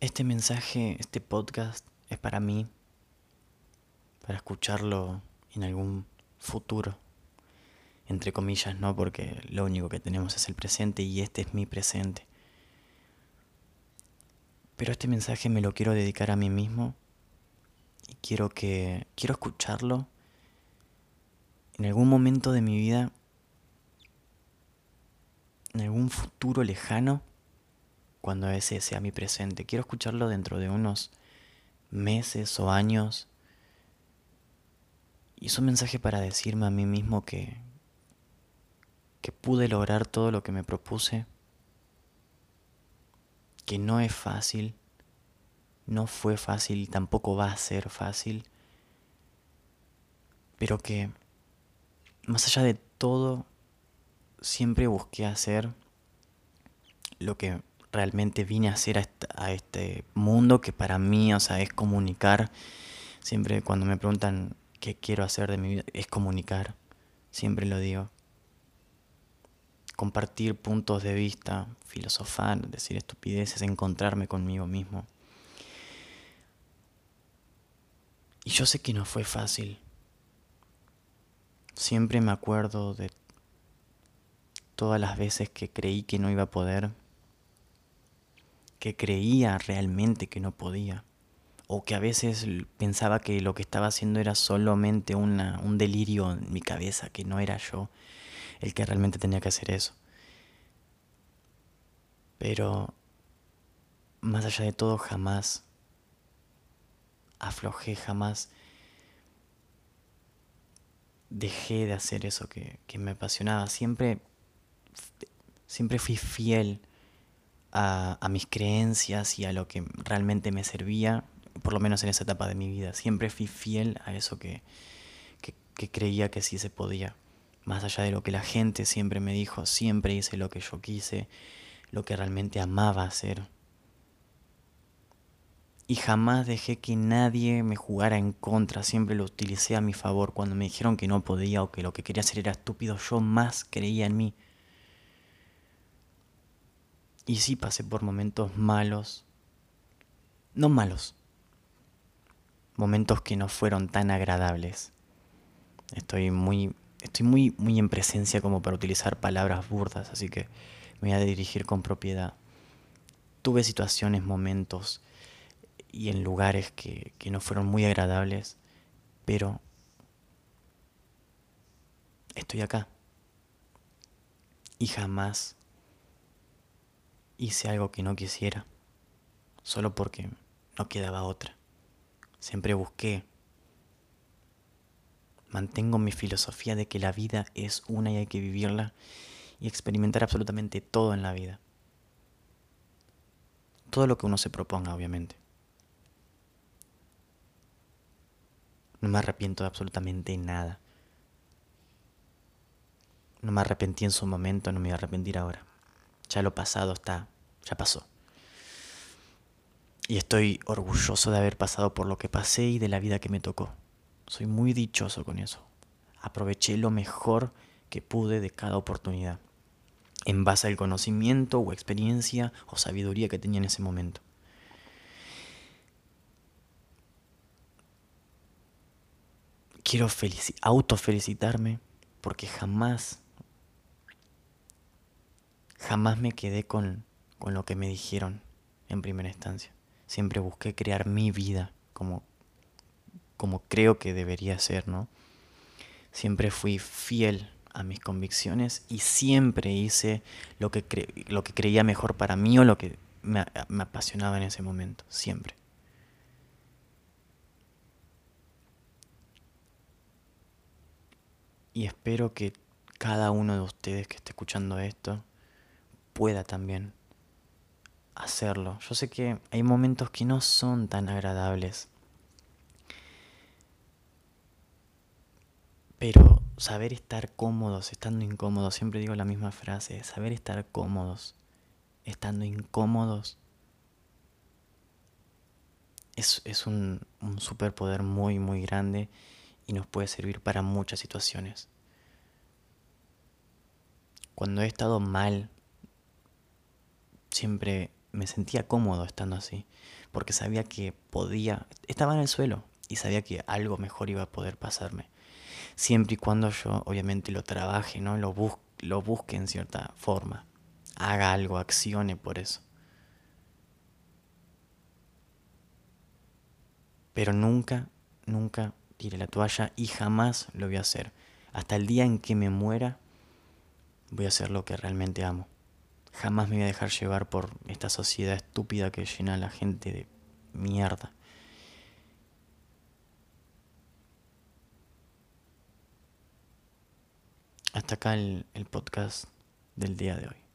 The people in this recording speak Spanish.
Este mensaje, este podcast es para mí, para escucharlo en algún futuro, entre comillas, ¿no? Porque lo único que tenemos es el presente y este es mi presente. Pero este mensaje me lo quiero dedicar a mí mismo y quiero que quiero escucharlo en algún momento de mi vida en algún futuro lejano cuando ese sea mi presente. Quiero escucharlo dentro de unos meses o años. Y es un mensaje para decirme a mí mismo que, que pude lograr todo lo que me propuse, que no es fácil, no fue fácil tampoco va a ser fácil, pero que más allá de todo siempre busqué hacer lo que realmente vine a hacer a, este mundo que para mí, o sea, es comunicar. Siempre cuando me preguntan qué quiero hacer de mi vida, es comunicar. Siempre lo digo. Compartir puntos de vista, filosofar, decir estupideces, encontrarme conmigo mismo. Y yo sé que no fue fácil. Siempre me acuerdo de todas las veces que creí que no iba a poder, que creía realmente que no podía, o que a veces pensaba que lo que estaba haciendo era solamente una, un delirio en mi cabeza, que no era yo el que realmente tenía que hacer eso. Pero más allá de todo, jamás aflojé, jamás dejé de hacer eso que, que me apasionaba. Siempre siempre fui fiel a, mis creencias y a lo que realmente me servía, por lo menos en esa etapa de mi vida. Siempre fui fiel a eso que, que creía que sí se podía. Más allá de lo que la gente siempre me dijo, siempre hice lo que yo quise, lo que realmente amaba hacer. Y jamás dejé que nadie me jugara en contra, siempre lo utilicé a mi favor. Cuando me dijeron que no podía o que lo que quería hacer era estúpido, yo más creía en mí. Y sí pasé por momentos malos. No malos. Momentos que no fueron tan agradables. Estoy muy estoy muy muy en presencia como para utilizar palabras burdas, así que me voy a dirigir con propiedad. Tuve situaciones, momentos y en lugares que, que no fueron muy agradables, pero estoy acá. Y jamás hice algo que no quisiera, solo porque no quedaba otra. Siempre busqué. Mantengo mi filosofía de que la vida es una y hay que vivirla y experimentar absolutamente todo en la vida. Todo lo que uno se proponga, obviamente. No me arrepiento de absolutamente nada. No me arrepentí en su momento, no me voy a arrepentir ahora. Ya lo pasado está, ya pasó. Y estoy orgulloso de haber pasado por lo que pasé y de la vida que me tocó. Soy muy dichoso con eso. Aproveché lo mejor que pude de cada oportunidad, en base al conocimiento o experiencia o sabiduría que tenía en ese momento. Quiero autofelicitarme porque jamás Jamás me quedé con, con lo que me dijeron en primera instancia. Siempre busqué crear mi vida como, como creo que debería ser, ¿no? Siempre fui fiel a mis convicciones y siempre hice lo que, lo que creía mejor para mí o lo que me, me apasionaba en ese momento, siempre. Y espero que cada uno de ustedes que esté escuchando esto pueda también hacerlo. Yo sé que hay momentos que no son tan agradables. Pero saber estar cómodos, estando incómodos, siempre digo la misma frase, saber estar cómodos, estando incómodos, es, es un, un superpoder muy, muy grande y nos puede servir para muchas situaciones. Cuando he estado mal siempre me sentía cómodo estando así, porque sabía que podía, estaba en el suelo y sabía que algo mejor iba a poder pasarme. Siempre y cuando yo obviamente lo trabaje, ¿no? Lo, lo busque en cierta forma, haga algo, accione por eso. Pero nunca, nunca tire la toalla y jamás lo voy a hacer. Hasta el día en que me muera, voy a hacer lo que realmente amo. Jamás me voy a dejar llevar por esta sociedad estúpida que llena a la gente de mierda. Hasta acá el, el podcast del día de hoy.